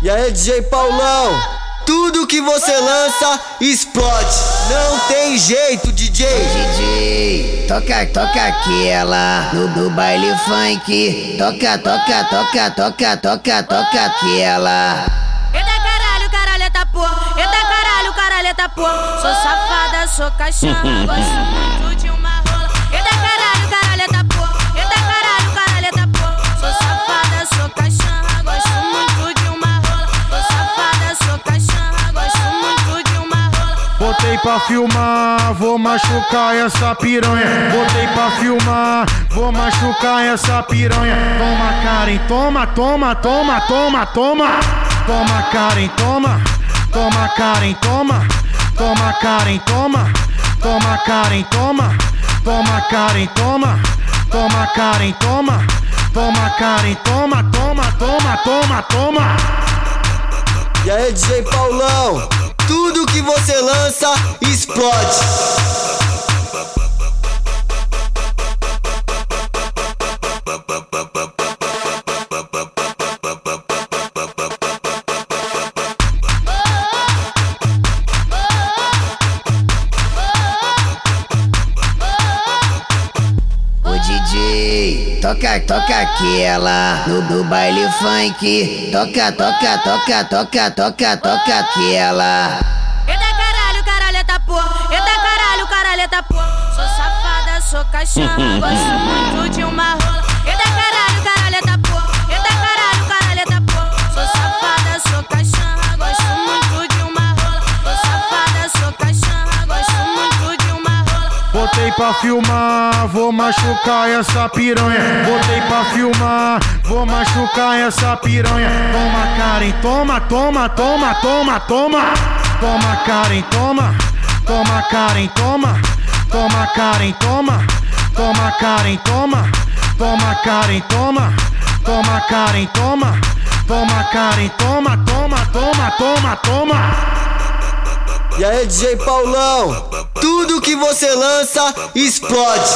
E aí, DJ Paulão? Tudo que você lança explode. Não tem jeito, DJ. DJ, toca, toca aquela no, no baile funk. Toca, toca, toca, toca, toca, toca aquela. Eita caralho, caralheta porra. Eita caralho, caralheta porra. Sou safada, sou caixão, gosto muito Botei pra filmar, vou machucar essa piranha. Botei pra filmar, vou machucar essa piranha. Toma, Karen, toma, toma, toma, toma, toma. Toma, Karen, toma. Toma, Karen, toma. Toma, Karen, toma. Toma, Karen, toma. Toma, Karen, toma. Toma, Karen, toma. Toma, Karen, toma, toma, toma, toma, toma. E aí, DJ Paulão? Tudo que você lança explode. DJ, toca, toca aquela no, no baile funk. Toca, toca, toca, toca, toca, toca aquela. Eita caralho, caralheta porra. Eita caralho, caralheta porra. Sou safada, sou caixão, gosto muito Botei pra filmar, vou machucar essa piranha. Botei pra filmar, vou machucar essa piranha. Toma, Karen, toma, toma, toma, toma, toma. Toma, Karen, toma. Toma, Karen, toma. Toma, Karen, toma. Toma, Karen, toma. Toma, Karen, toma. Toma, Karen, toma. Toma, Karen, toma, toma, toma, toma, toma. E aí, DJ Paulão? Tudo que você lança explode.